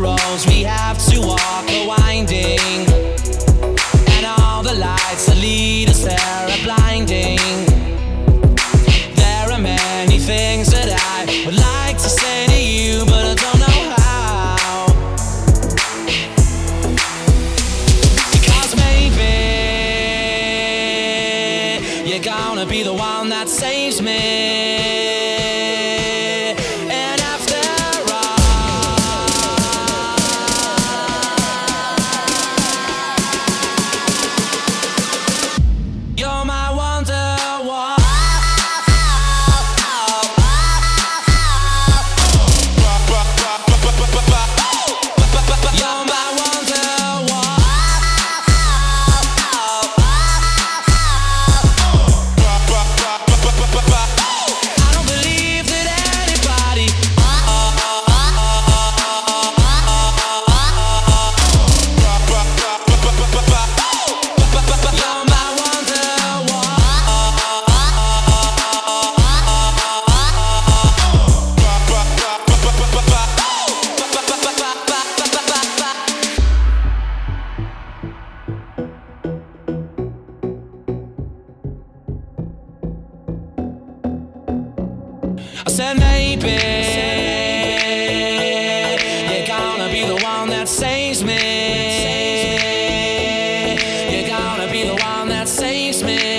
Roads we have to walk are winding. And all the lights that lead us there are blinding. There are many things that I would like to say to you, but I don't know how. Because maybe you're gonna be the one that saves me. I said maybe you're gonna be the one that saves me. You're gonna be the one that saves me.